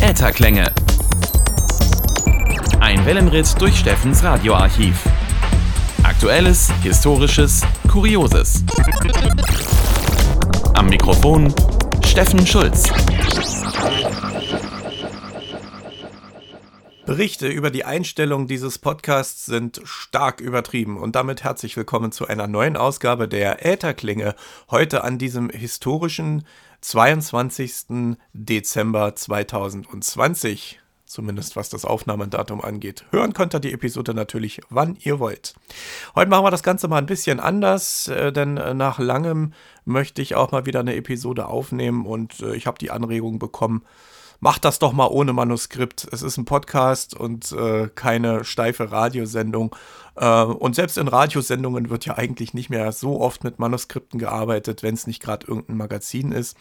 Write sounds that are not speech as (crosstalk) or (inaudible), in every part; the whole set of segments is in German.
Ätherklänge. Ein Wellenritt durch Steffens Radioarchiv. Aktuelles, Historisches, Kurioses. Am Mikrofon Steffen Schulz. Berichte über die Einstellung dieses Podcasts sind stark übertrieben und damit herzlich willkommen zu einer neuen Ausgabe der Ätherklinge. Heute an diesem historischen 22. Dezember 2020. Zumindest was das Aufnahmedatum angeht. Hören könnt ihr die Episode natürlich, wann ihr wollt. Heute machen wir das Ganze mal ein bisschen anders, äh, denn äh, nach langem möchte ich auch mal wieder eine Episode aufnehmen und äh, ich habe die Anregung bekommen, macht das doch mal ohne Manuskript. Es ist ein Podcast und äh, keine steife Radiosendung. Äh, und selbst in Radiosendungen wird ja eigentlich nicht mehr so oft mit Manuskripten gearbeitet, wenn es nicht gerade irgendein Magazin ist.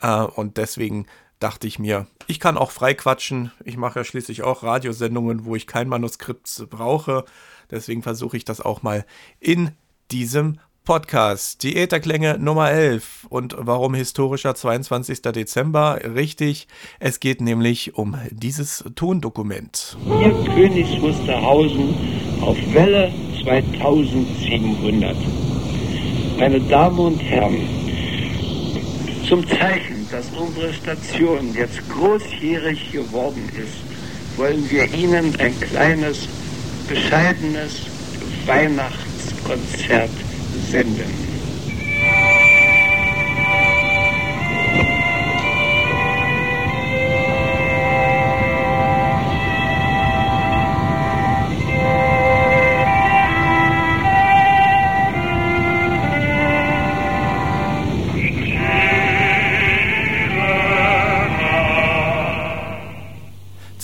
Äh, und deswegen dachte ich mir, ich kann auch frei quatschen. Ich mache ja schließlich auch Radiosendungen, wo ich kein Manuskript brauche. Deswegen versuche ich das auch mal in diesem Podcast. Die Ätherklänge Nummer 11. Und warum historischer 22. Dezember? Richtig, es geht nämlich um dieses Tondokument. Hier Königs Wusterhausen auf Welle 2700. Meine Damen und Herren, zum Zeichen, dass unsere Station jetzt großjährig geworden ist, wollen wir Ihnen ein kleines, bescheidenes Weihnachtskonzert senden.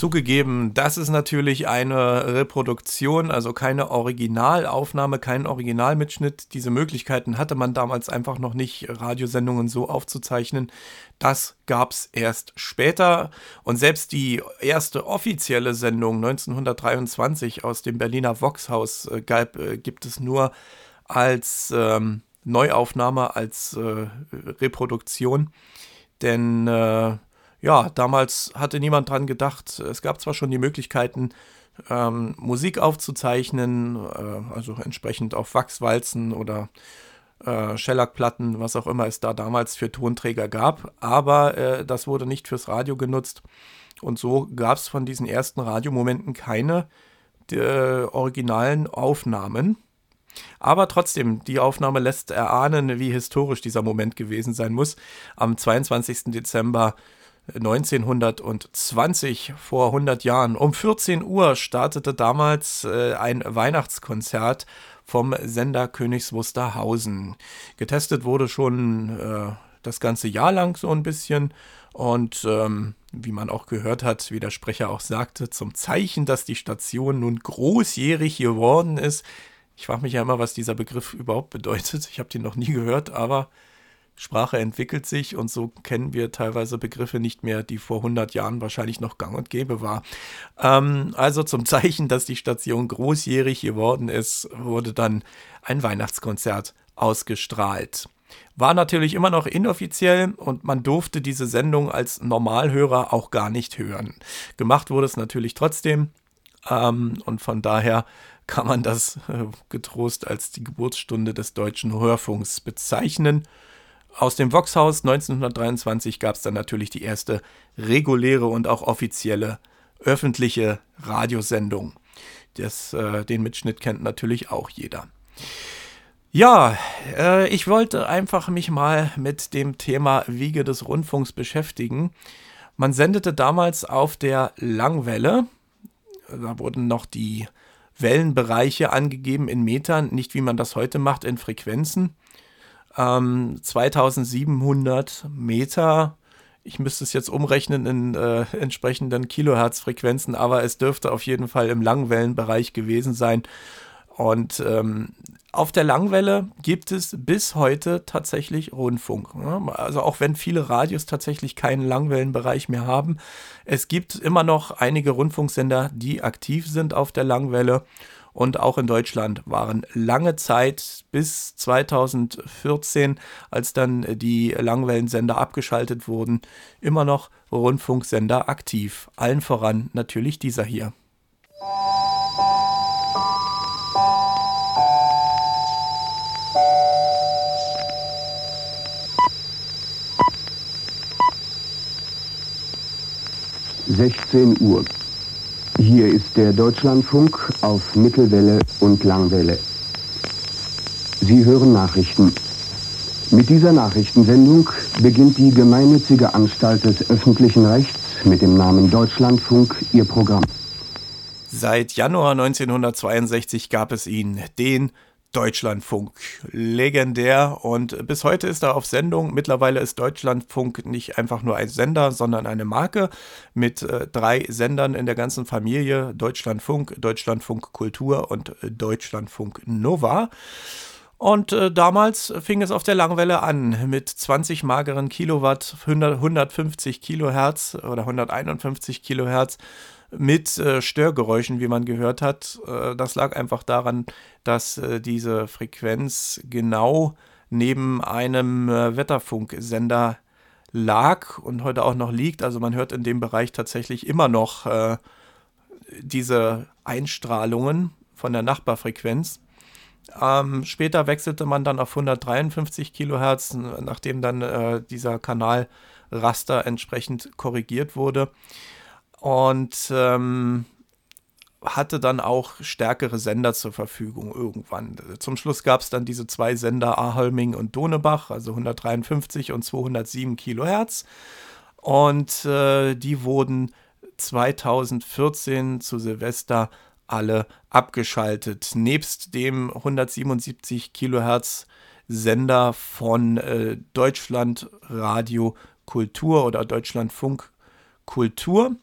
Zugegeben, das ist natürlich eine Reproduktion, also keine Originalaufnahme, kein Originalmitschnitt. Diese Möglichkeiten hatte man damals einfach noch nicht, Radiosendungen so aufzuzeichnen. Das gab es erst später. Und selbst die erste offizielle Sendung 1923 aus dem Berliner Voxhaus äh, äh, gibt es nur als ähm, Neuaufnahme, als äh, Reproduktion. Denn äh, ja, damals hatte niemand dran gedacht. Es gab zwar schon die Möglichkeiten, ähm, Musik aufzuzeichnen, äh, also entsprechend auf Wachswalzen oder äh, Shellac-Platten, was auch immer es da damals für Tonträger gab, aber äh, das wurde nicht fürs Radio genutzt. Und so gab es von diesen ersten Radiomomenten keine äh, originalen Aufnahmen. Aber trotzdem, die Aufnahme lässt erahnen, wie historisch dieser Moment gewesen sein muss. Am 22. Dezember 1920, vor 100 Jahren. Um 14 Uhr startete damals äh, ein Weihnachtskonzert vom Sender Königs Wusterhausen. Getestet wurde schon äh, das ganze Jahr lang so ein bisschen und ähm, wie man auch gehört hat, wie der Sprecher auch sagte, zum Zeichen, dass die Station nun großjährig geworden ist. Ich frage mich ja immer, was dieser Begriff überhaupt bedeutet. Ich habe den noch nie gehört, aber Sprache entwickelt sich und so kennen wir teilweise Begriffe nicht mehr, die vor 100 Jahren wahrscheinlich noch gang und gäbe war. Ähm, also zum Zeichen, dass die Station großjährig geworden ist, wurde dann ein Weihnachtskonzert ausgestrahlt. War natürlich immer noch inoffiziell und man durfte diese Sendung als Normalhörer auch gar nicht hören. Gemacht wurde es natürlich trotzdem ähm, und von daher kann man das äh, getrost als die Geburtsstunde des deutschen Hörfunks bezeichnen. Aus dem Voxhaus 1923 gab es dann natürlich die erste reguläre und auch offizielle öffentliche Radiosendung. Das, äh, den Mitschnitt kennt natürlich auch jeder. Ja, äh, ich wollte einfach mich mal mit dem Thema Wiege des Rundfunks beschäftigen. Man sendete damals auf der Langwelle, da wurden noch die Wellenbereiche angegeben in Metern, nicht wie man das heute macht in Frequenzen ähm, 2700 Meter. Ich müsste es jetzt umrechnen in äh, entsprechenden Kilohertzfrequenzen, aber es dürfte auf jeden Fall im Langwellenbereich gewesen sein. Und ähm, auf der Langwelle gibt es bis heute tatsächlich Rundfunk. Also auch wenn viele Radios tatsächlich keinen Langwellenbereich mehr haben, es gibt immer noch einige Rundfunksender, die aktiv sind auf der Langwelle. Und auch in Deutschland waren lange Zeit bis 2014, als dann die Langwellensender abgeschaltet wurden, immer noch Rundfunksender aktiv. Allen voran natürlich dieser hier. 16 Uhr. Hier ist der Deutschlandfunk auf Mittelwelle und Langwelle. Sie hören Nachrichten. Mit dieser Nachrichtensendung beginnt die gemeinnützige Anstalt des öffentlichen Rechts mit dem Namen Deutschlandfunk ihr Programm. Seit Januar 1962 gab es ihn, den Deutschlandfunk. Legendär und bis heute ist er auf Sendung. Mittlerweile ist Deutschlandfunk nicht einfach nur ein Sender, sondern eine Marke mit äh, drei Sendern in der ganzen Familie. Deutschlandfunk, Deutschlandfunk Kultur und Deutschlandfunk Nova. Und äh, damals fing es auf der Langwelle an mit 20 mageren Kilowatt, 100, 150 Kilohertz oder 151 Kilohertz mit äh, Störgeräuschen, wie man gehört hat. Äh, das lag einfach daran, dass äh, diese Frequenz genau neben einem äh, Wetterfunksender lag und heute auch noch liegt. Also man hört in dem Bereich tatsächlich immer noch äh, diese Einstrahlungen von der Nachbarfrequenz. Ähm, später wechselte man dann auf 153 Kilohertz, nachdem dann äh, dieser Kanalraster entsprechend korrigiert wurde und ähm, hatte dann auch stärkere Sender zur Verfügung irgendwann. Zum Schluss gab es dann diese zwei Sender Aholming und Donebach, also 153 und 207 Kilohertz. Und äh, die wurden 2014 zu Silvester alle abgeschaltet. Nebst dem 177 Kilohertz Sender von äh, Deutschland Radio Kultur oder Deutschlandfunk Kultur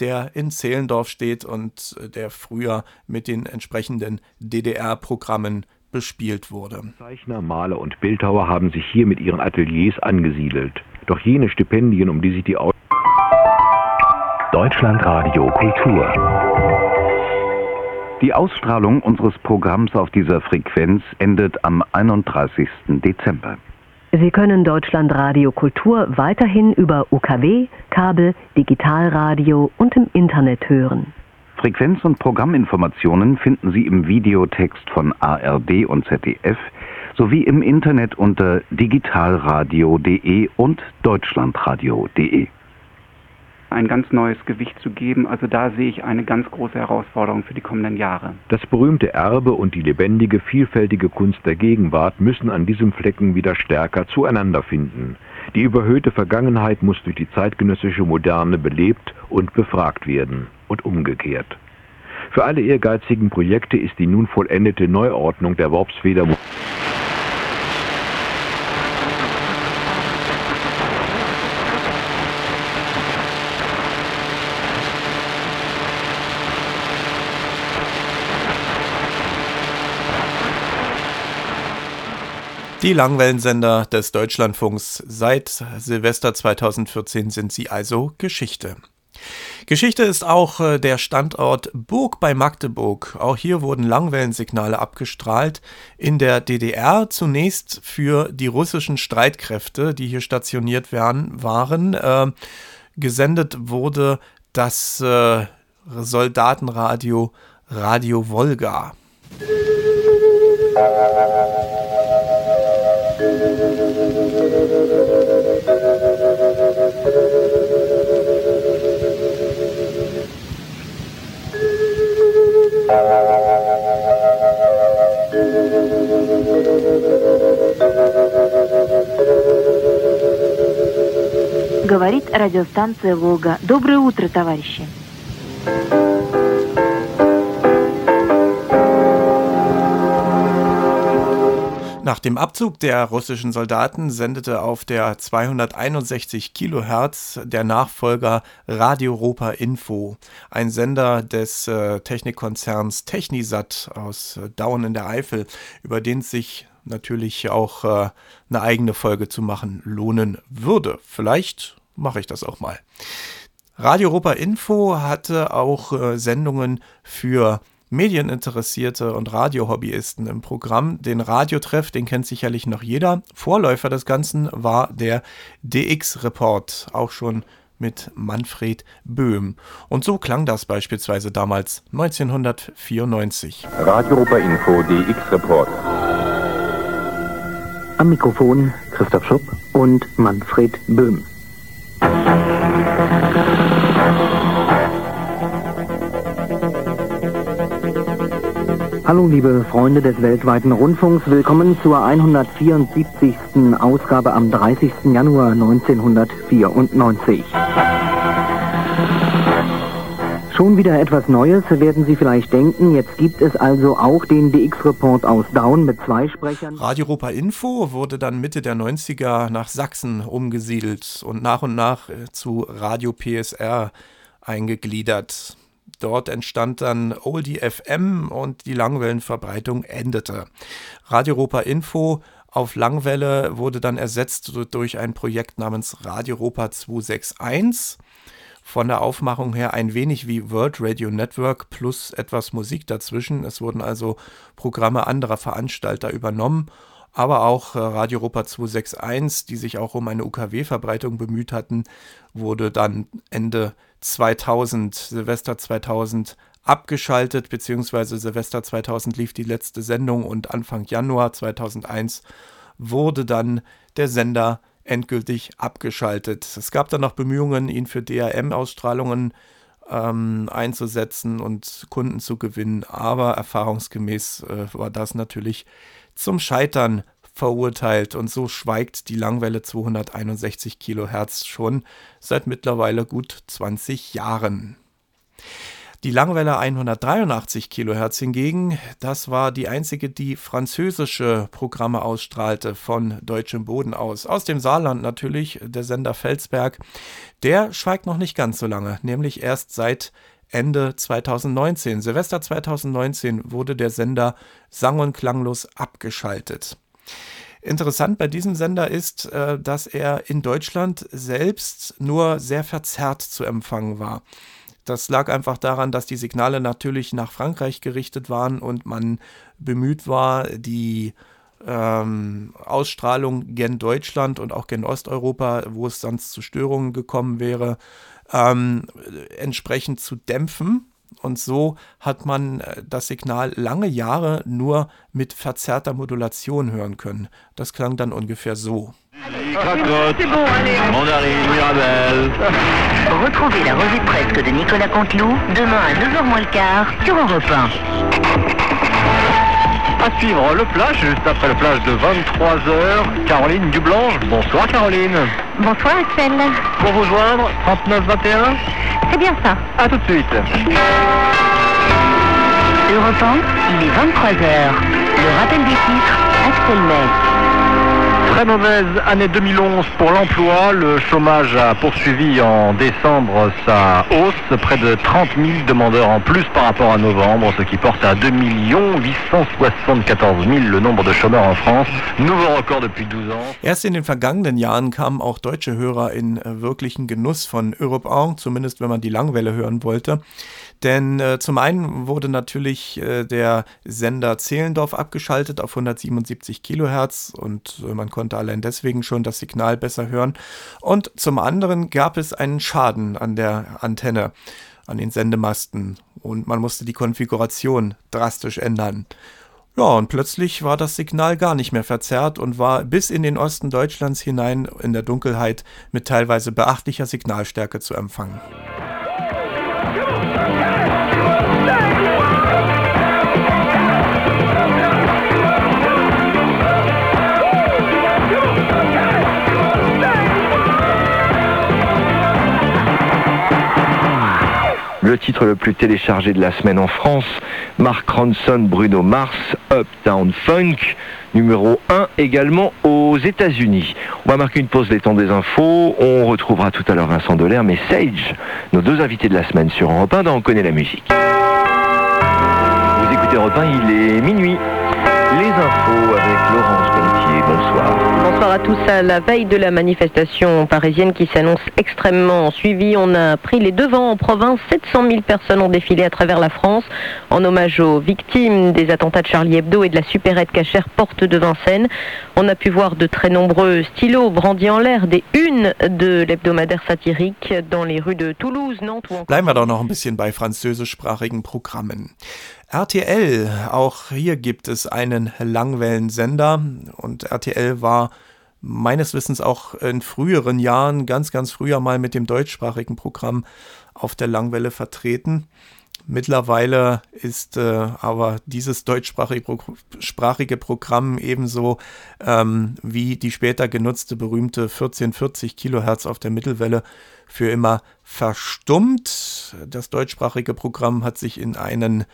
der in Zehlendorf steht und äh, der früher mit den entsprechenden DDR-Programmen bespielt wurde. Zeichner, Maler und Bildhauer haben sich hier mit ihren Ateliers angesiedelt. Doch jene Stipendien, um die sich die Aus Deutschlandradio Kultur. Die Ausstrahlung unseres Programms auf dieser Frequenz endet am 31. Dezember. Sie können Deutschlandradio Kultur weiterhin über UKW, Kabel, Digitalradio und im Internet hören. Frequenz- und Programminformationen finden Sie im Videotext von ARD und ZDF sowie im Internet unter digitalradio.de und deutschlandradio.de ein ganz neues Gewicht zu geben. Also da sehe ich eine ganz große Herausforderung für die kommenden Jahre. Das berühmte Erbe und die lebendige, vielfältige Kunst der Gegenwart müssen an diesem Flecken wieder stärker zueinander finden. Die überhöhte Vergangenheit muss durch die zeitgenössische Moderne belebt und befragt werden und umgekehrt. Für alle ehrgeizigen Projekte ist die nun vollendete Neuordnung der Worpsfeder Die Langwellensender des Deutschlandfunks seit Silvester 2014 sind sie also Geschichte. Geschichte ist auch äh, der Standort Burg bei Magdeburg. Auch hier wurden Langwellensignale abgestrahlt. In der DDR zunächst für die russischen Streitkräfte, die hier stationiert werden, waren. Äh, gesendet wurde das äh, Soldatenradio Radio Volga. Говорит радиостанция «Волга». Доброе утро, товарищи! Nach dem Abzug der russischen Soldaten sendete auf der 261 Kilohertz der Nachfolger Radio Europa Info, ein Sender des äh, Technikkonzerns Technisat aus äh, Dauen in der Eifel, über den sich natürlich auch äh, eine eigene Folge zu machen lohnen würde. Vielleicht mache ich das auch mal. Radio Europa Info hatte auch äh, Sendungen für Medieninteressierte und Radiohobbyisten im Programm. Den Radiotreff, den kennt sicherlich noch jeder. Vorläufer des Ganzen war der DX-Report, auch schon mit Manfred Böhm. Und so klang das beispielsweise damals 1994. Radio Europa Info DX-Report. Am Mikrofon Christoph Schupp und Manfred Böhm. Hallo liebe Freunde des weltweiten Rundfunks, willkommen zur 174. Ausgabe am 30. Januar 1994. Schon wieder etwas Neues, werden Sie vielleicht denken. Jetzt gibt es also auch den DX-Report aus Daun mit zwei Sprechern. Radio Europa Info wurde dann Mitte der 90er nach Sachsen umgesiedelt und nach und nach äh, zu Radio PSR eingegliedert. Dort entstand dann Oldie FM und die Langwellenverbreitung endete. Radio Europa Info auf Langwelle wurde dann ersetzt durch ein Projekt namens Radio Europa 261. Von der Aufmachung her ein wenig wie World Radio Network plus etwas Musik dazwischen. Es wurden also Programme anderer Veranstalter übernommen aber auch äh, Radio Europa 261, die sich auch um eine UKW-Verbreitung bemüht hatten, wurde dann Ende 2000, Silvester 2000 abgeschaltet, beziehungsweise Silvester 2000 lief die letzte Sendung und Anfang Januar 2001 wurde dann der Sender endgültig abgeschaltet. Es gab dann noch Bemühungen, ihn für DRM-Ausstrahlungen ähm, einzusetzen und Kunden zu gewinnen, aber erfahrungsgemäß äh, war das natürlich zum Scheitern verurteilt und so schweigt die Langwelle 261 Kilohertz schon seit mittlerweile gut 20 Jahren. Die Langwelle 183 Kilohertz hingegen, das war die einzige, die französische Programme ausstrahlte von deutschem Boden aus. Aus dem Saarland natürlich, der Sender Felsberg. Der schweigt noch nicht ganz so lange, nämlich erst seit Ende 2019. Silvester 2019 wurde der Sender sang- und klanglos abgeschaltet. Interessant bei diesem Sender ist, äh, dass er in Deutschland selbst nur sehr verzerrt zu empfangen war. Das lag einfach daran, dass die Signale natürlich nach Frankreich gerichtet waren und man bemüht war, die ähm, Ausstrahlung gen Deutschland und auch gen Osteuropa, wo es sonst zu Störungen gekommen wäre, ähm, entsprechend zu dämpfen. Und so hat man äh, das Signal lange Jahre nur mit verzerrter Modulation hören können. Das klang dann ungefähr so. Retrouvez la revue de presse de Nicolas Canteloup demain à 9h moins le quart sur Europe 1. À suivre le flash, juste après le flash de 23h. Caroline Dublanche. Bonsoir Caroline. Bonsoir Axel. Pour vous joindre, 3921 C'est bien ça. A tout de suite. Europe 1, il est 23h. Le rappel des titres, Axel May. Très mauvaise année 2011 pour l'emploi. Le chômage a poursuivi en décembre sa hausse, près de 30 000 demandeurs en plus par rapport à novembre, ce qui porte à 2 874 000 le nombre de chômeurs en France. Nouveau record depuis 12 ans. Erst in den vergangenen Jahren kamen auch deutsche Hörer in wirklichen Genuss von Europe 1, zumindest wenn man die Langwelle hören wollte. Denn äh, zum einen wurde natürlich äh, der Sender Zehlendorf abgeschaltet auf 177 Kilohertz und äh, man konnte allein deswegen schon das Signal besser hören. Und zum anderen gab es einen Schaden an der Antenne, an den Sendemasten und man musste die Konfiguration drastisch ändern. Ja, und plötzlich war das Signal gar nicht mehr verzerrt und war bis in den Osten Deutschlands hinein in der Dunkelheit mit teilweise beachtlicher Signalstärke zu empfangen. Thank you. Le titre le plus téléchargé de la semaine en France, Mark Ronson, Bruno Mars, Uptown Funk, numéro 1 également aux États-Unis. On va marquer une pause des temps des infos. On retrouvera tout à l'heure Vincent Delair, mais Sage, nos deux invités de la semaine sur Europe 1 dans On connaît la musique. Vous écoutez Europe 1, il est minuit. Les infos. Bonsoir. À tous. À la veille de la manifestation parisienne qui s'annonce extrêmement suivie, on a pris les devants en province. 700 000 personnes ont défilé à travers la France en hommage aux victimes des attentats de Charlie Hebdo et de la supérette cachère porte de Vincennes. On a pu voir de très nombreux stylos brandis en l'air, des unes de l'hebdomadaire satirique dans les rues de Toulouse, Nantes ou encore... Bleiben wir doch noch ein bisschen bei französischsprachigen Programmen. RTL, auch hier gibt es einen Langwellensender und RTL war meines Wissens auch in früheren Jahren, ganz, ganz früher mal mit dem deutschsprachigen Programm auf der Langwelle Mittlerweile ist äh, aber dieses deutschsprachige Programm ebenso ähm, wie die später genutzte berühmte 1440 Kilohertz auf der Mittelwelle für immer verstummt. Das deutschsprachige Programm hat sich in einen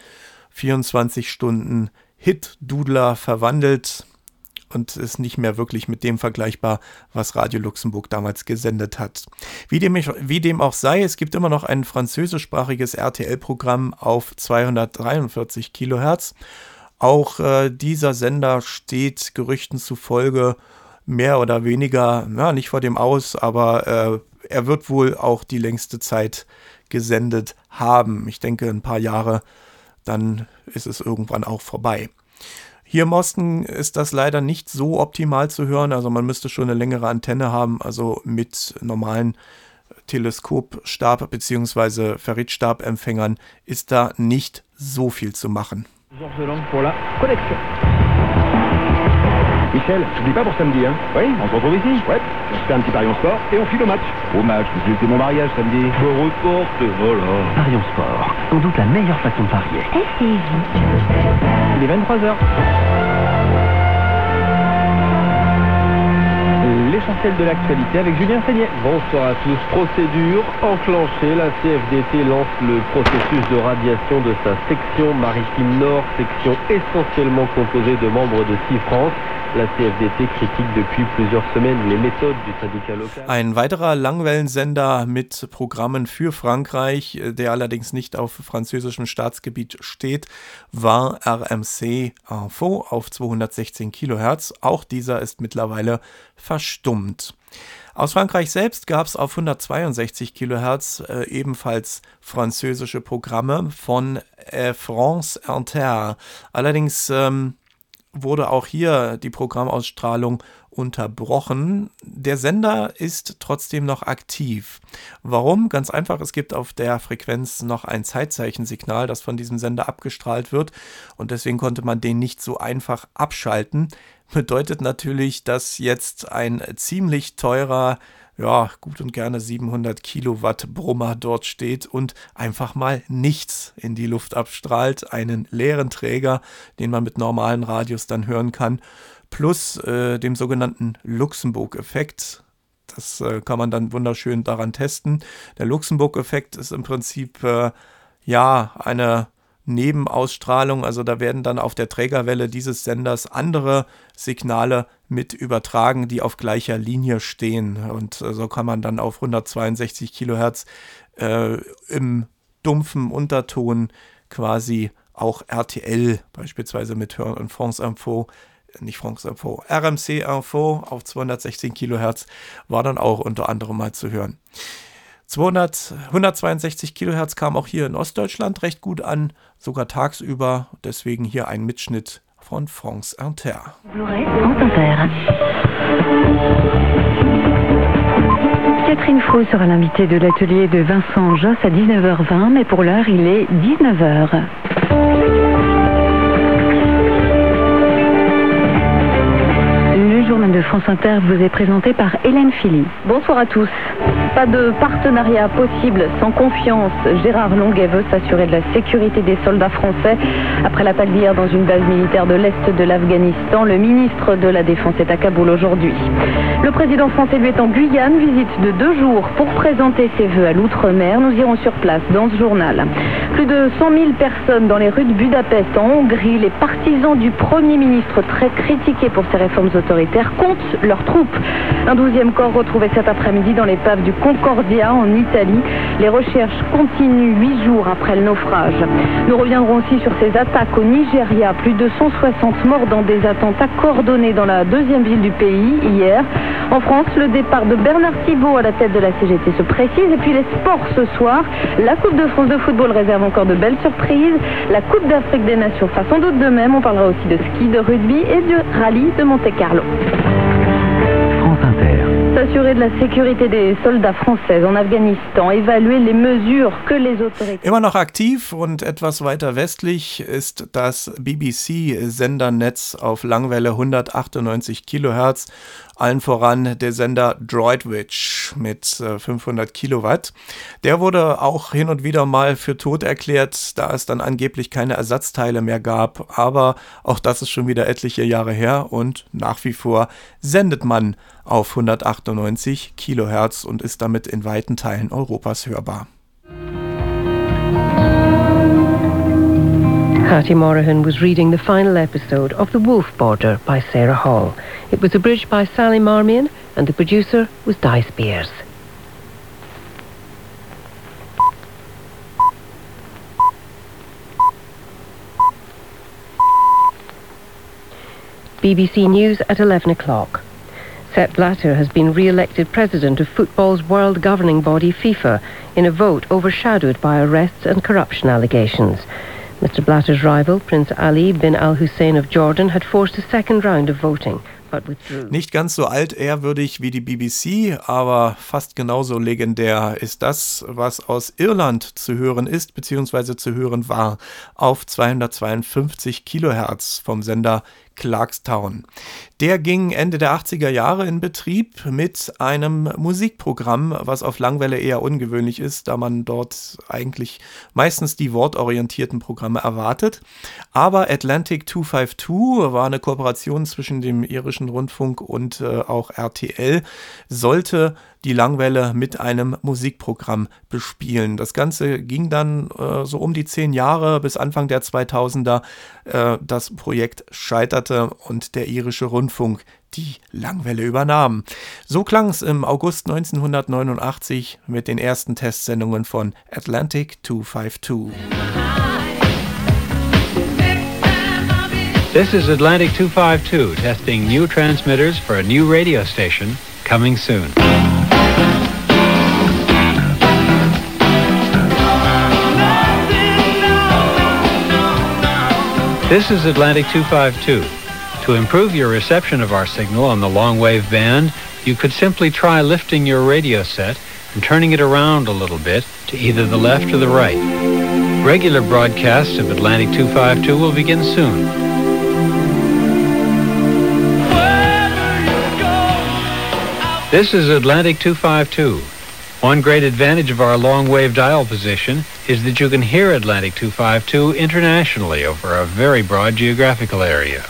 24 Stunden Hit-Dudler verwandelt und ist nicht mehr wirklich mit dem vergleichbar, was Radio Luxemburg damals gesendet hat. Wie dem, wie dem auch sei, es gibt immer noch ein französischsprachiges RTL-Programm auf 243 Kilohertz. Auch äh, dieser Sender steht Gerüchten zufolge mehr oder weniger, ja, nicht vor dem Aus, aber äh, er wird wohl auch die längste Zeit gesendet haben. Ich denke, ein paar Jahre dann ist es irgendwann auch vorbei. Hier im Osten ist das leider nicht so optimal zu hören. Also man müsste schon eine längere Antenne haben. Also mit normalen Teleskopstab bzw. Ferritstabempfängern ist da nicht so viel zu machen. Michel, n'oublie pas pour samedi, hein Oui, on se retrouve ici Ouais. On se fait un petit pari en sport et on file au match. Au match, c'est mon mariage samedi. Je reporte, voilà. Parions sport, sans doute la meilleure façon de parier. Il est 23h. L'essentiel de l'actualité avec Julien Seignet. Bonsoir à tous. Procédure enclenchée. La CFDT lance le processus de radiation de sa section maritime nord, section essentiellement composée de membres de CIFRance. France. Ein weiterer Langwellensender mit Programmen für Frankreich, der allerdings nicht auf französischem Staatsgebiet steht, war RMC Info auf 216 Kilohertz. Auch dieser ist mittlerweile verstummt. Aus Frankreich selbst gab es auf 162 Kilohertz äh, ebenfalls französische Programme von äh, France Inter. Allerdings ähm, wurde auch hier die Programmausstrahlung unterbrochen. Der Sender ist trotzdem noch aktiv. Warum? Ganz einfach, es gibt auf der Frequenz noch ein Zeitzeichensignal, das von diesem Sender abgestrahlt wird und deswegen konnte man den nicht so einfach abschalten. Bedeutet natürlich, dass jetzt ein ziemlich teurer ja, gut und gerne 700 Kilowatt Brummer dort steht und einfach mal nichts in die Luft abstrahlt. Einen leeren Träger, den man mit normalen Radios dann hören kann, plus äh, dem sogenannten Luxemburg-Effekt. Das äh, kann man dann wunderschön daran testen. Der Luxemburg-Effekt ist im Prinzip äh, ja eine Nebenausstrahlung. Also da werden dann auf der Trägerwelle dieses Senders andere Signale mit übertragen, die auf gleicher Linie stehen. Und äh, so kann man dann auf 162 Kilohertz äh, im dumpfen Unterton quasi auch RTL beispielsweise mithören und France Info äh, nicht France Info, RMC Info auf 216 Kilohertz war dann auch unter anderem mal zu hören. 200, 162 Kilohertz kam auch hier in Ostdeutschland recht gut an, sogar tagsüber. Deswegen hier ein Mitschnitt France Inter. Catherine Fro sera l'invitée de l'atelier de Vincent Joss à 19h20, mais pour l'heure, il est 19h. France Inter vous est présenté par Hélène Philly. Bonsoir à tous. Pas de partenariat possible sans confiance. Gérard Longuet veut s'assurer de la sécurité des soldats français. Après l'attaque d'hier dans une base militaire de l'Est de l'Afghanistan, le ministre de la Défense est à Kaboul aujourd'hui. Le président français lui est en Guyane, visite de deux jours pour présenter ses voeux à l'outre-mer. Nous irons sur place dans ce journal. Plus de 100 000 personnes dans les rues de Budapest en Hongrie. Les partisans du Premier ministre très critiqué pour ses réformes autoritaires comptent leurs troupes. Un douzième corps retrouvé cet après-midi dans l'épave du Concordia en Italie. Les recherches continuent huit jours après le naufrage. Nous reviendrons aussi sur ces attaques au Nigeria. Plus de 160 morts dans des attentats coordonnés dans la deuxième ville du pays hier. En France, le départ de Bernard Thibault à la tête de la CGT se précise. Et puis les sports ce soir. La Coupe de France de football réserve encore de belles surprises. La Coupe d'Afrique des Nations fera sans doute de même. On parlera aussi de ski, de rugby et du rallye de Monte-Carlo. S'assurer de la sécurité des Soldats français en Afghanistan, évaluer les mesures que les autorités. Immer noch aktiv und etwas weiter westlich ist das BBC-Sendernetz auf Langwelle 198 Kilohertz allen voran der Sender Droidwitch mit 500 äh, Kilowatt. Der wurde auch hin und wieder mal für tot erklärt, da es dann angeblich keine Ersatzteile mehr gab. Aber auch das ist schon wieder etliche Jahre her und nach wie vor sendet man auf 198 Kilohertz und ist damit in weiten Teilen Europas hörbar. Hattie Morahan was reading the final episode of The Wolf Border by Sarah Hall. It was abridged by Sally Marmion and the producer was Di Spears. BBC News at 11 o'clock. Sepp Blatter has been re-elected president of football's world governing body FIFA in a vote overshadowed by arrests and corruption allegations. Mr. Blatter's rival, Prince Ali bin Al Hussein of Jordan, had forced a second round of voting. Nicht ganz so altehrwürdig wie die BBC, aber fast genauso legendär ist das, was aus Irland zu hören ist bzw. zu hören war, auf 252 Kilohertz vom Sender Clarkstown. Der ging Ende der 80er Jahre in Betrieb mit einem Musikprogramm, was auf Langwelle eher ungewöhnlich ist, da man dort eigentlich meistens die wortorientierten Programme erwartet. Aber Atlantic 252 war eine Kooperation zwischen dem irischen Rundfunk und äh, auch RTL, sollte die Langwelle mit einem Musikprogramm bespielen. Das Ganze ging dann äh, so um die zehn Jahre bis Anfang der 2000er. Äh, das Projekt scheiterte und der irische Rundfunk die Langwelle übernahm. So klang es im August 1989 mit den ersten Testsendungen von Atlantic 252. This is Atlantic 252 testing new transmitters for a new radio station coming soon. This is Atlantic 252. To improve your reception of our signal on the long wave band, you could simply try lifting your radio set and turning it around a little bit to either the left or the right. Regular broadcasts of Atlantic 252 will begin soon. This is Atlantic 252. One great advantage of our long-wave dial position is that you can hear Atlantic 252 internationally over a very broad geographical area.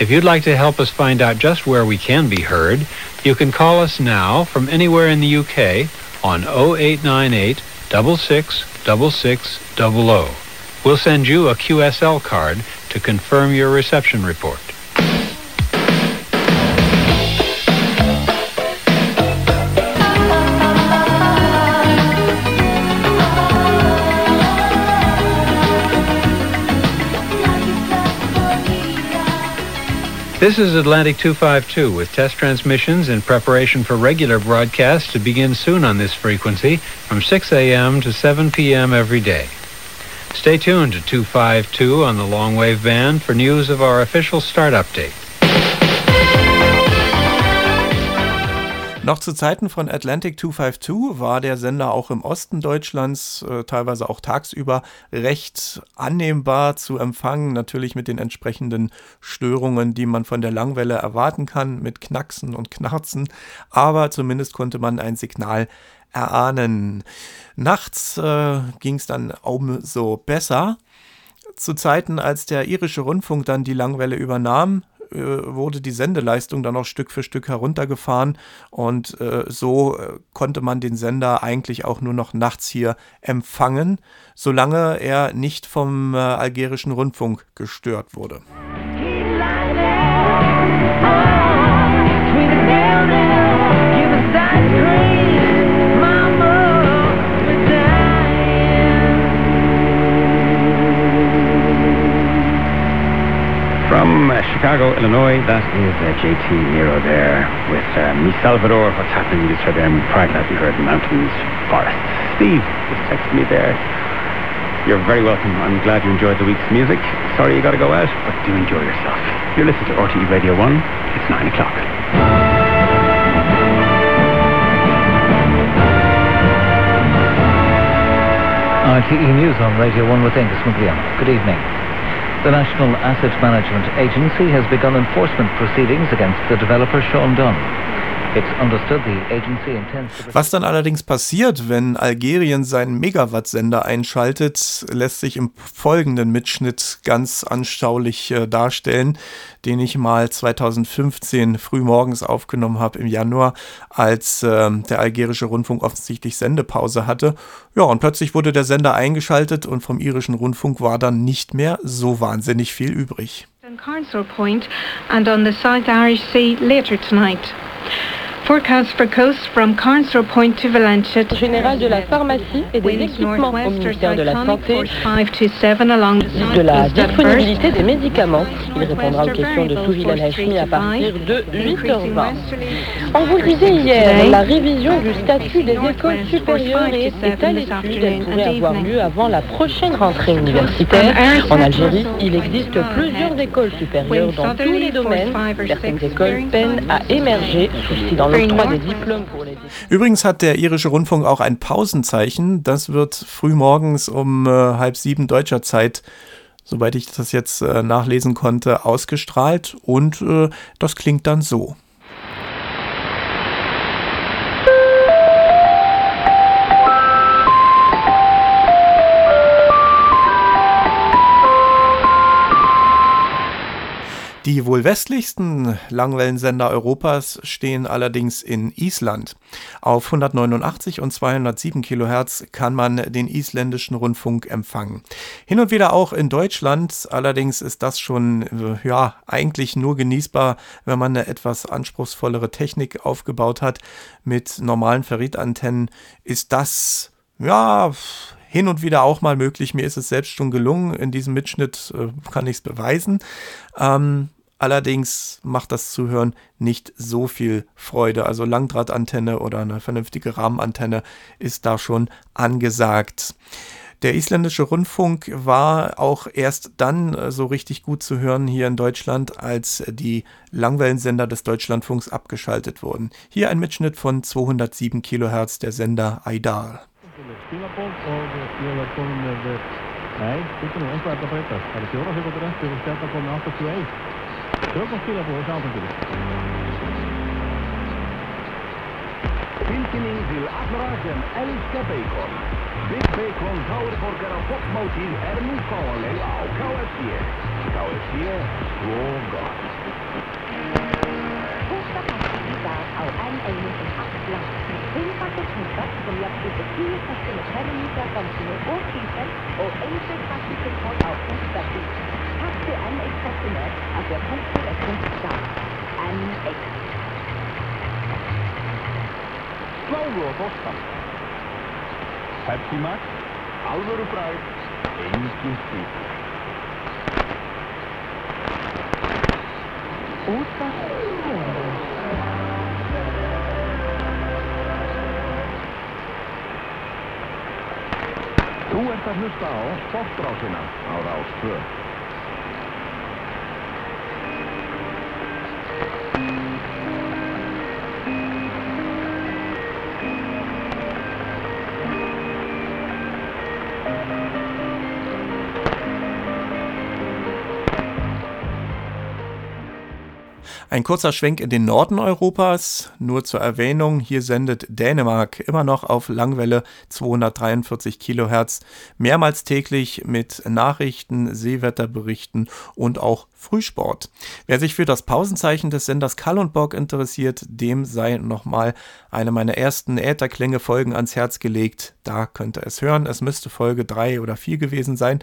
If you'd like to help us find out just where we can be heard, you can call us now from anywhere in the UK on 0898 666600. We'll send you a QSL card to confirm your reception report. This is Atlantic 252 with test transmissions in preparation for regular broadcasts to begin soon on this frequency from 6 a.m. to 7 p.m. every day. Stay tuned to 252 on the long wave band for news of our official start update. Noch zu Zeiten von Atlantic 252 war der Sender auch im Osten Deutschlands, äh, teilweise auch tagsüber, recht annehmbar zu empfangen. Natürlich mit den entsprechenden Störungen, die man von der Langwelle erwarten kann, mit Knacksen und Knarzen. Aber zumindest konnte man ein Signal erahnen. Nachts äh, ging es dann umso besser. Zu Zeiten, als der irische Rundfunk dann die Langwelle übernahm, wurde die Sendeleistung dann auch Stück für Stück heruntergefahren und äh, so äh, konnte man den Sender eigentlich auch nur noch nachts hier empfangen, solange er nicht vom äh, algerischen Rundfunk gestört wurde. Chicago, Illinois. That is uh, JT Nero there with uh, Mi Salvador. What's happening? In Prague that you heard mountains, forests. Steve just texted me there. You're very welcome. I'm glad you enjoyed the week's music. Sorry you got to go out, but do enjoy yourself. You're listening to RTE Radio 1. It's 9 o'clock. RTE News on Radio 1 with Angus Mugliano. Good evening. The National Asset Management Agency has begun enforcement proceedings against the developer Sean Dunn. Was dann allerdings passiert, wenn Algerien seinen Megawatt-Sender einschaltet, lässt sich im folgenden Mitschnitt ganz anschaulich äh, darstellen, den ich mal 2015 frühmorgens aufgenommen habe im Januar, als äh, der algerische Rundfunk offensichtlich Sendepause hatte. Ja, und plötzlich wurde der Sender eingeschaltet und vom irischen Rundfunk war dann nicht mehr so wahnsinnig viel übrig. Point and on the South Irish Sea later tonight. Forecast for coast from Point to Valencia. Général de la pharmacie et des équipements au ministère de la Santé, de la disponibilité des médicaments. Il répondra aux questions de Souhil Al-Hashmi à partir de 8h20. On vous le disait hier, la révision du statut des écoles supérieures est à l'étude. Elle pourrait avoir lieu avant la prochaine rentrée universitaire. En Algérie, il existe plusieurs écoles supérieures dans tous les domaines. Certaines écoles peinent à émerger, souci dans le Übrigens hat der irische Rundfunk auch ein Pausenzeichen. Das wird früh morgens um äh, halb sieben deutscher Zeit, soweit ich das jetzt äh, nachlesen konnte, ausgestrahlt. Und äh, das klingt dann so. Die wohl westlichsten Langwellensender Europas stehen allerdings in Island. Auf 189 und 207 Kilohertz kann man den isländischen Rundfunk empfangen. Hin und wieder auch in Deutschland, allerdings ist das schon äh, ja eigentlich nur genießbar, wenn man eine etwas anspruchsvollere Technik aufgebaut hat. Mit normalen Ferritantennen ist das ja hin und wieder auch mal möglich. Mir ist es selbst schon gelungen. In diesem Mitschnitt äh, kann ich es beweisen. Ähm, allerdings macht das Zuhören nicht so viel Freude. Also Langdrahtantenne oder eine vernünftige Rahmenantenne ist da schon angesagt. Der isländische Rundfunk war auch erst dann äh, so richtig gut zu hören hier in Deutschland, als die Langwellensender des Deutschlandfunks abgeschaltet wurden. Hier ein Mitschnitt von 207 Kilohertz der Sender Chwilapol over Chwilapol nawet... Nej, inte nog en skärpa på detta. Hade Fjodor huvudet på rätt, och skärpa på med Arthur 81 Då går Chwilapol chansen till. Pinkening viel Admiraal en Eliska Bacon. Big Bacon zou oh, oh, het voor Garapok Motin er nu vallen au KFC. KFC, War God. Hoofdstad die daar al een 81 lang. Finnbakka tunga sem jafnir til tíu þessum herrmýta dansinu og tífell og einhver takki til þátt á punktabí. Taktu enn eitt þessum er að þér punktur er punktabí. Enn eitt. Sláðu og bóttan. Pepsi Max, alvöru bræð, engin stíl. Útvarp, fjöður. Að hlusta á Sportrásina á Rás Ein kurzer Schwenk in den Norden Europas, nur zur Erwähnung, hier sendet Dänemark immer noch auf Langwelle 243 Kilohertz, mehrmals täglich mit Nachrichten, Seewetterberichten und auch Frühsport. Wer sich für das Pausenzeichen des Senders Kalundborg interessiert, dem sei nochmal eine meiner ersten Ätherklänge-Folgen ans Herz gelegt. Da könnte es hören. Es müsste Folge 3 oder 4 gewesen sein.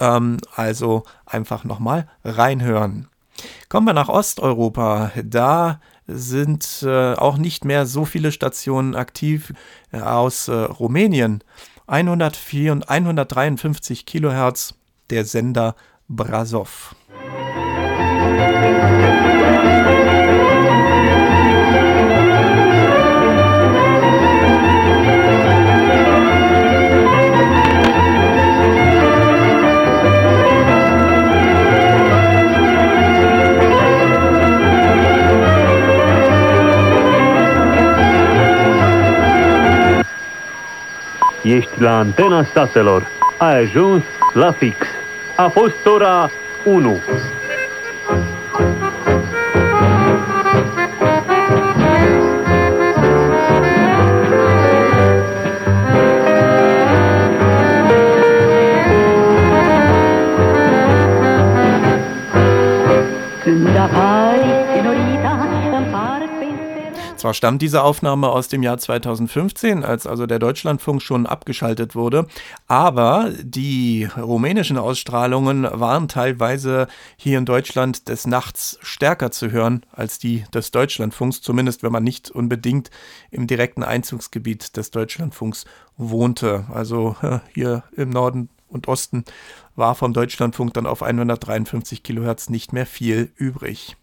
Ähm, also einfach nochmal reinhören. Kommen wir nach Osteuropa. Da sind äh, auch nicht mehr so viele Stationen aktiv äh, aus äh, Rumänien. 104 und 153 Kilohertz, der Sender Brasov. Ești la antena statelor. Ai ajuns la fix. A fost ora 1. Zwar stammt diese Aufnahme aus dem Jahr 2015, als also der Deutschlandfunk schon abgeschaltet wurde, aber die rumänischen Ausstrahlungen waren teilweise hier in Deutschland des Nachts stärker zu hören als die des Deutschlandfunks, zumindest wenn man nicht unbedingt im direkten Einzugsgebiet des Deutschlandfunks wohnte. Also hier im Norden und Osten war vom Deutschlandfunk dann auf 153 Kilohertz nicht mehr viel übrig.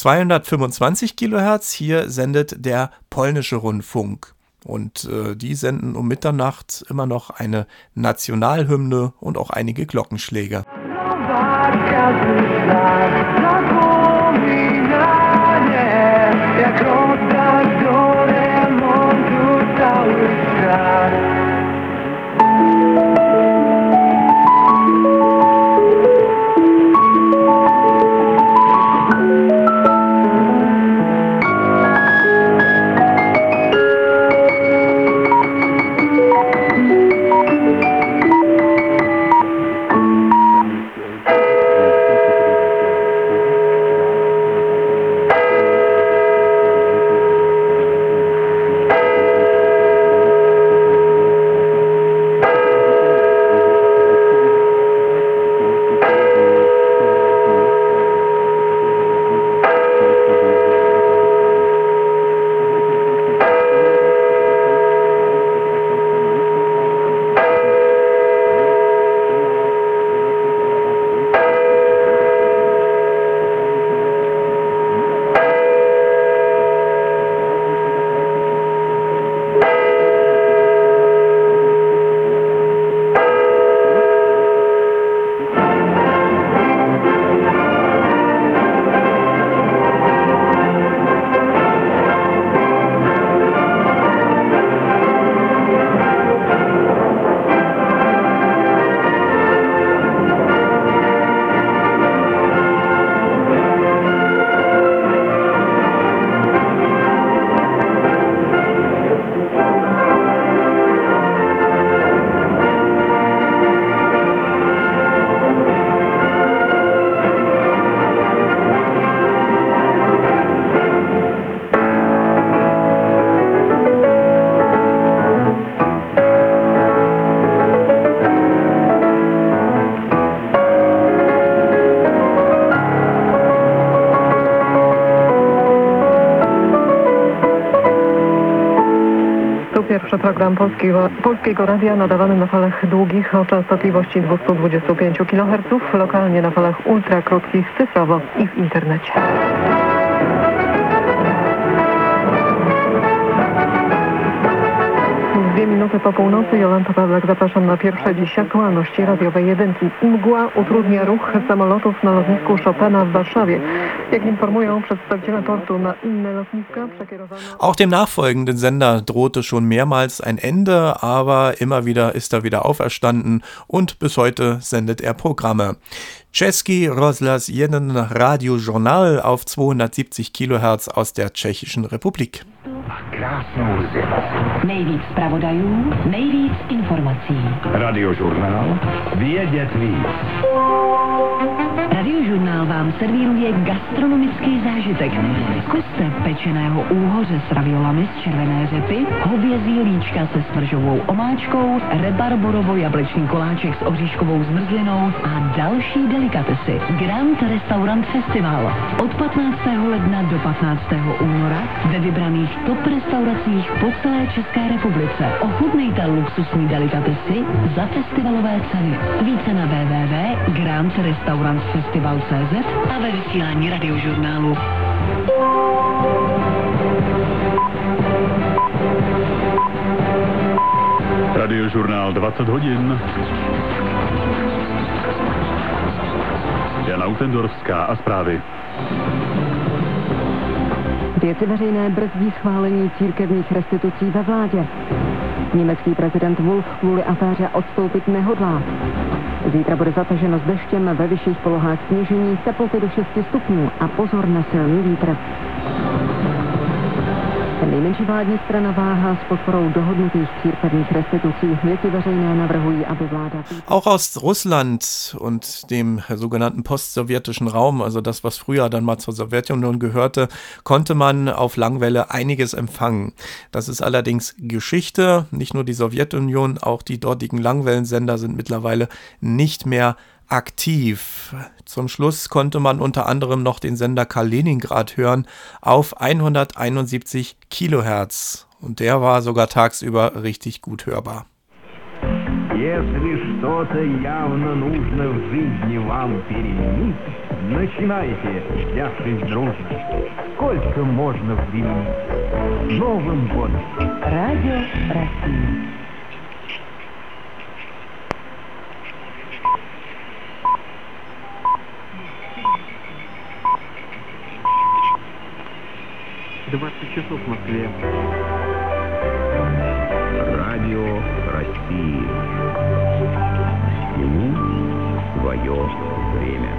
225 Kilohertz, hier sendet der polnische Rundfunk. Und äh, die senden um Mitternacht immer noch eine Nationalhymne und auch einige Glockenschläge. Pierwszy program Polskiego, Polskiego Radia nadawany na falach długich o częstotliwości 225 kHz, lokalnie na falach ultrakrótkich, cyfrowo i w internecie. Po północy, Jolanta Pawlak, zapraszam na pierwsze dziś radiowej jedynki. Mgła utrudnia ruch samolotów na lotnisku Chopina w Warszawie. Jak informują przedstawiciele portu na inne lotniska przekierowano... Auch dem nachfolgenden Sender drohte schon mehrmals ein Ende, aber immer wieder ist er wieder auferstanden und bis heute sendet er Programme. Czeski Rozhlas 1 Radiojournal auf 270 kHz aus der Tschechischen Republik. Krásnou zimu. Nejvíc zpravodajů, nejvíc informací. Radiožurnál Vědět víc. Radiožurnál vám servíruje gastronomický zážitek. Kuste pečeného úhoře s raviolami z červené řepy, hovězí líčka se smržovou omáčkou, rebarborovo-jablečný koláček s oříškovou zmrzlinou a další delikatesy. Grand Restaurant Festival od 15. ledna do 15. února ve vybraných top restauracích po celé České republice. Ochutnejte luxusní delikatesy za festivalové ceny. Více na www.grandrestaurant Restaurant Festival CZ a ve vysílání radiožurnálu. Radiožurnál 20 hodin. Jana Utendorská a zprávy. Věci veřejné brzdí schválení církevních restitucí ve vládě. Německý prezident Wolf kvůli aféře odstoupit nehodlá. Zítra bude zataženo s deštěm ve vyšších polohách sněžení teploty do 6 stupňů a pozor na silný vítr. Nejmenší vládní strana váha s podporou dohodnutých církevních restitucí. Věci veřejné navrhují, aby vláda... Auch aus Russland und dem sogenannten postsowjetischen Raum, also das, was früher dann mal zur Sowjetunion gehörte, konnte man auf Langwelle einiges empfangen. Das ist allerdings Geschichte. Nicht nur die Sowjetunion, auch die dortigen Langwellensender sind mittlerweile nicht mehr aktiv. Zum Schluss konnte man unter anderem noch den Sender Kaliningrad hören auf 171 Kilohertz. Und der war sogar tagsüber richtig gut hörbar. Если что-то явно нужно в жизни вам переменить, начинайте, взявшись дружно. Сколько можно времени? Новым годом! Радио России. Часов в Москве. Радио России. Ему свое время.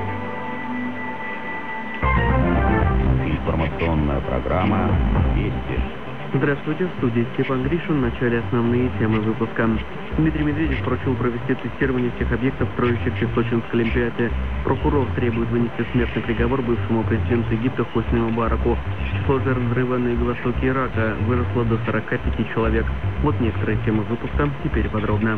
Информационная программа «Вести». Здравствуйте, в студии Степан Гришин. В начале основные темы выпуска. Дмитрий Медведев поручил провести тестирование всех объектов, строящихся в Сочинской Олимпиаде. Прокурор требует вынести смертный приговор бывшему президенту Египта Хосни Мубараку. Число жертв взрыва на юго-востоке Ирака выросло до 45 человек. Вот некоторые темы выпуска, теперь подробно.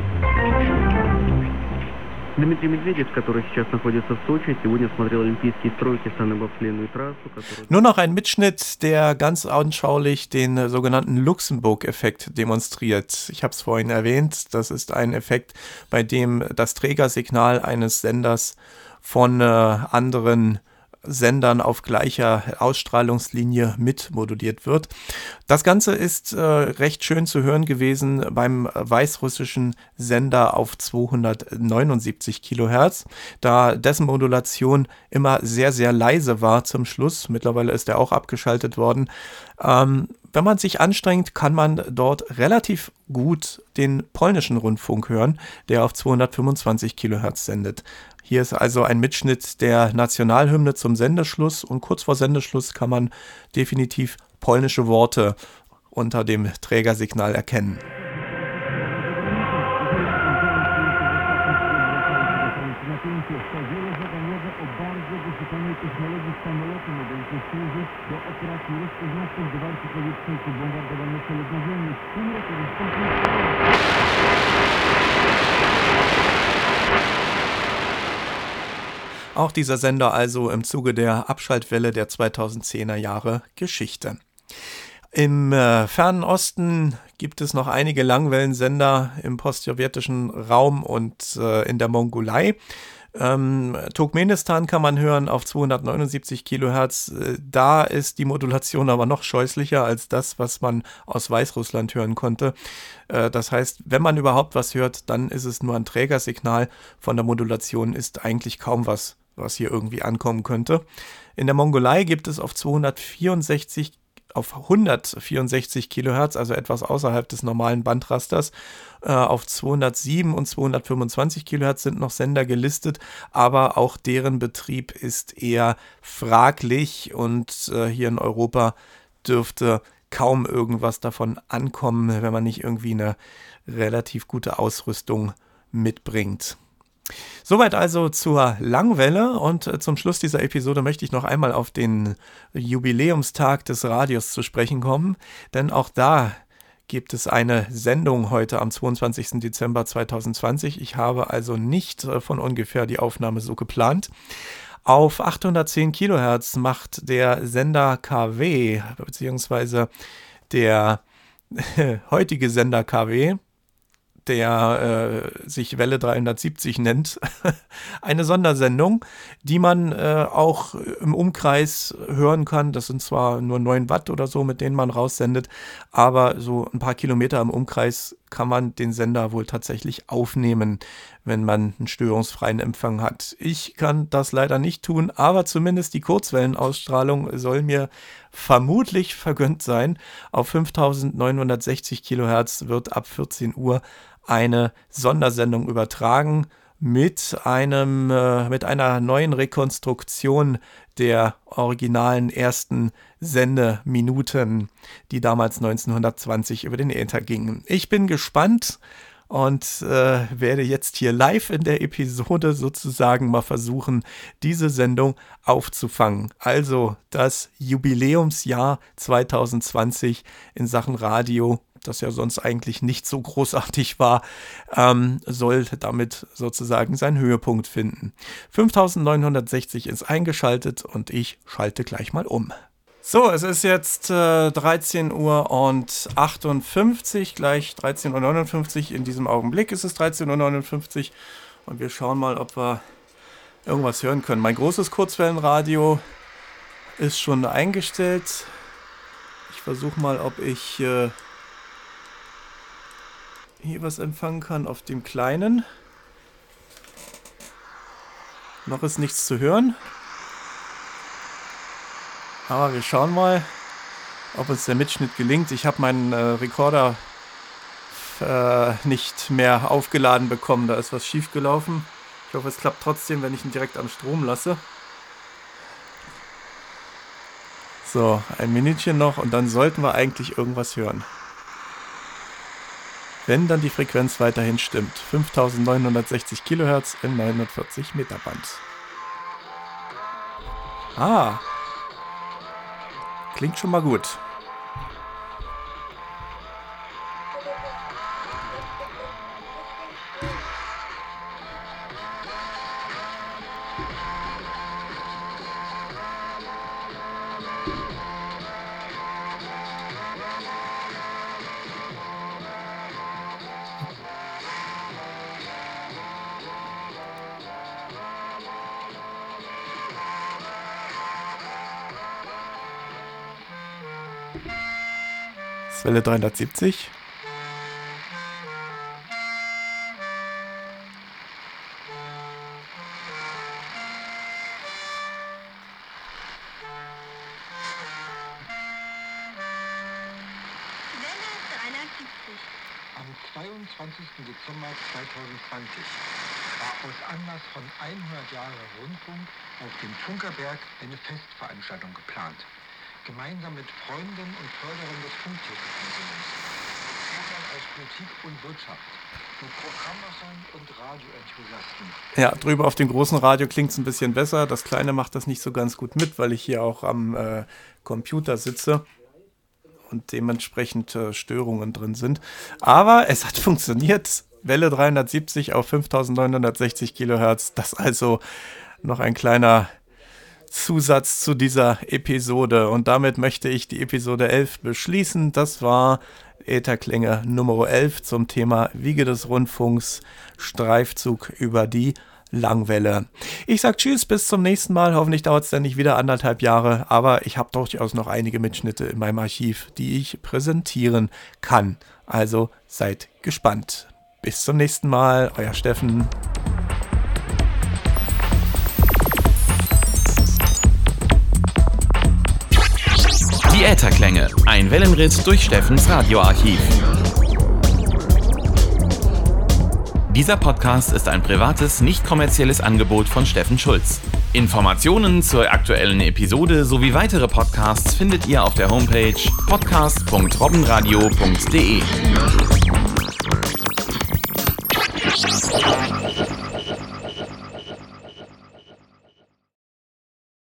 Nur noch ein Mitschnitt, der ganz anschaulich den sogenannten Luxemburg-Effekt demonstriert. Ich habe es vorhin erwähnt, das ist ein Effekt, bei dem das Trägersignal eines Senders von äh, anderen Sendern auf gleicher Ausstrahlungslinie mitmoduliert wird. Das Ganze ist äh, recht schön zu hören gewesen beim weißrussischen Sender auf 279 Kilohertz, da dessen Modulation immer sehr, sehr leise war zum Schluss. Mittlerweile ist er auch abgeschaltet worden. Ähm, wenn man sich anstrengt, kann man dort relativ gut den polnischen Rundfunk hören, der auf 225 Kilohertz sendet. Hier ist also ein Mitschnitt der Nationalhymne zum Sendeschluss und kurz vor Sendeschluss kann man definitiv polnische Worte unter dem Trägersignal erkennen. Auch dieser Sender also im Zuge der Abschaltwelle der 2010er Jahre Geschichte. Im äh, fernen Osten gibt es noch einige Langwellensender im postsowjetischen Raum und äh, in der Mongolei. Ähm, Turkmenistan kann man hören auf 279 Kilohertz. Äh, da ist die Modulation aber noch scheußlicher als das, was man aus Weißrussland hören konnte. Äh, das heißt, wenn man überhaupt was hört, dann ist es nur ein Trägersignal. Von der Modulation ist eigentlich kaum was was hier irgendwie ankommen könnte. In der Mongolei gibt es auf 264 auf 164 Kilohertz, also etwas außerhalb des normalen Bandrasters. Äh, auf 207 und 225 Kilohertz sind noch Sender gelistet, aber auch deren Betrieb ist eher fraglich und äh, hier in Europa dürfte kaum irgendwas davon ankommen, wenn man nicht irgendwie eine relativ gute Ausrüstung mitbringt. Soweit also zur Langwelle und äh, zum Schluss dieser Episode möchte ich noch einmal auf den Jubiläumstag des Radios zu sprechen kommen, denn auch da gibt es eine Sendung heute am 22. Dezember 2020. Ich habe also nicht äh, von ungefähr die Aufnahme so geplant. Auf 810 Kilohertz macht der Sender KW, beziehungsweise der (laughs) heutige Sender KW, der äh, sich Welle 370 nennt, (laughs) eine Sondersendung, die man äh, auch im Umkreis hören kann. Das sind zwar nur 9 Watt oder so, mit denen man raussendet, aber so ein paar Kilometer im Umkreis kann man den Sender wohl tatsächlich aufnehmen, wenn man einen störungsfreien Empfang hat. Ich kann das leider nicht tun, aber zumindest die Kurzwellenausstrahlung soll mir vermutlich vergönnt sein. Auf 5960 Kilohertz wird ab 14 Uhr eine Sondersendung übertragen mit einem äh, mit einer neuen Rekonstruktion der originalen ersten Sendeminuten, die damals 1920 über den Äther gingen. Ich bin gespannt und äh, werde jetzt hier live in der Episode sozusagen mal versuchen, diese Sendung aufzufangen. Also das Jubiläumsjahr 2020 in Sachen Radio das ja sonst eigentlich nicht so großartig war, ähm, soll damit sozusagen seinen Höhepunkt finden. 5960 ist eingeschaltet und ich schalte gleich mal um. So, es ist jetzt äh, 13 Uhr und 58, gleich 13.59 Uhr. In diesem Augenblick ist es 13.59 Uhr und wir schauen mal, ob wir irgendwas hören können. Mein großes Kurzwellenradio ist schon eingestellt. Ich versuche mal, ob ich äh, hier was empfangen kann auf dem kleinen. Noch ist nichts zu hören. Aber wir schauen mal, ob uns der Mitschnitt gelingt. Ich habe meinen äh, Rekorder äh, nicht mehr aufgeladen bekommen. Da ist was schief gelaufen. Ich hoffe, es klappt trotzdem, wenn ich ihn direkt am Strom lasse. So, ein Minütchen noch und dann sollten wir eigentlich irgendwas hören wenn dann die Frequenz weiterhin stimmt. 5960 Kilohertz in 940 Meter Band. Ah. Klingt schon mal gut. 370. und Wirtschaft. Mit Programmmachern und Radioenthusiasten. Ja, drüber auf dem großen Radio klingt es ein bisschen besser. Das kleine macht das nicht so ganz gut mit, weil ich hier auch am äh, Computer sitze und dementsprechend äh, Störungen drin sind. Aber es hat (laughs) funktioniert. Welle 370 auf 5960 Kilohertz. Das also noch ein kleiner Zusatz zu dieser Episode. Und damit möchte ich die Episode 11 beschließen. Das war Ätherklänge Nummer 11 zum Thema Wiege des Rundfunks, Streifzug über die Langwelle. Ich sag Tschüss, bis zum nächsten Mal. Hoffentlich dauert es dann nicht wieder anderthalb Jahre, aber ich habe durchaus noch einige Mitschnitte in meinem Archiv, die ich präsentieren kann. Also seid gespannt. Bis zum nächsten Mal, euer Steffen. Die Ätherklänge, ein Wellenritt durch Steffens Radioarchiv. Dieser Podcast ist ein privates, nicht kommerzielles Angebot von Steffen Schulz. Informationen zur aktuellen Episode sowie weitere Podcasts findet ihr auf der Homepage podcast.robbenradio.de.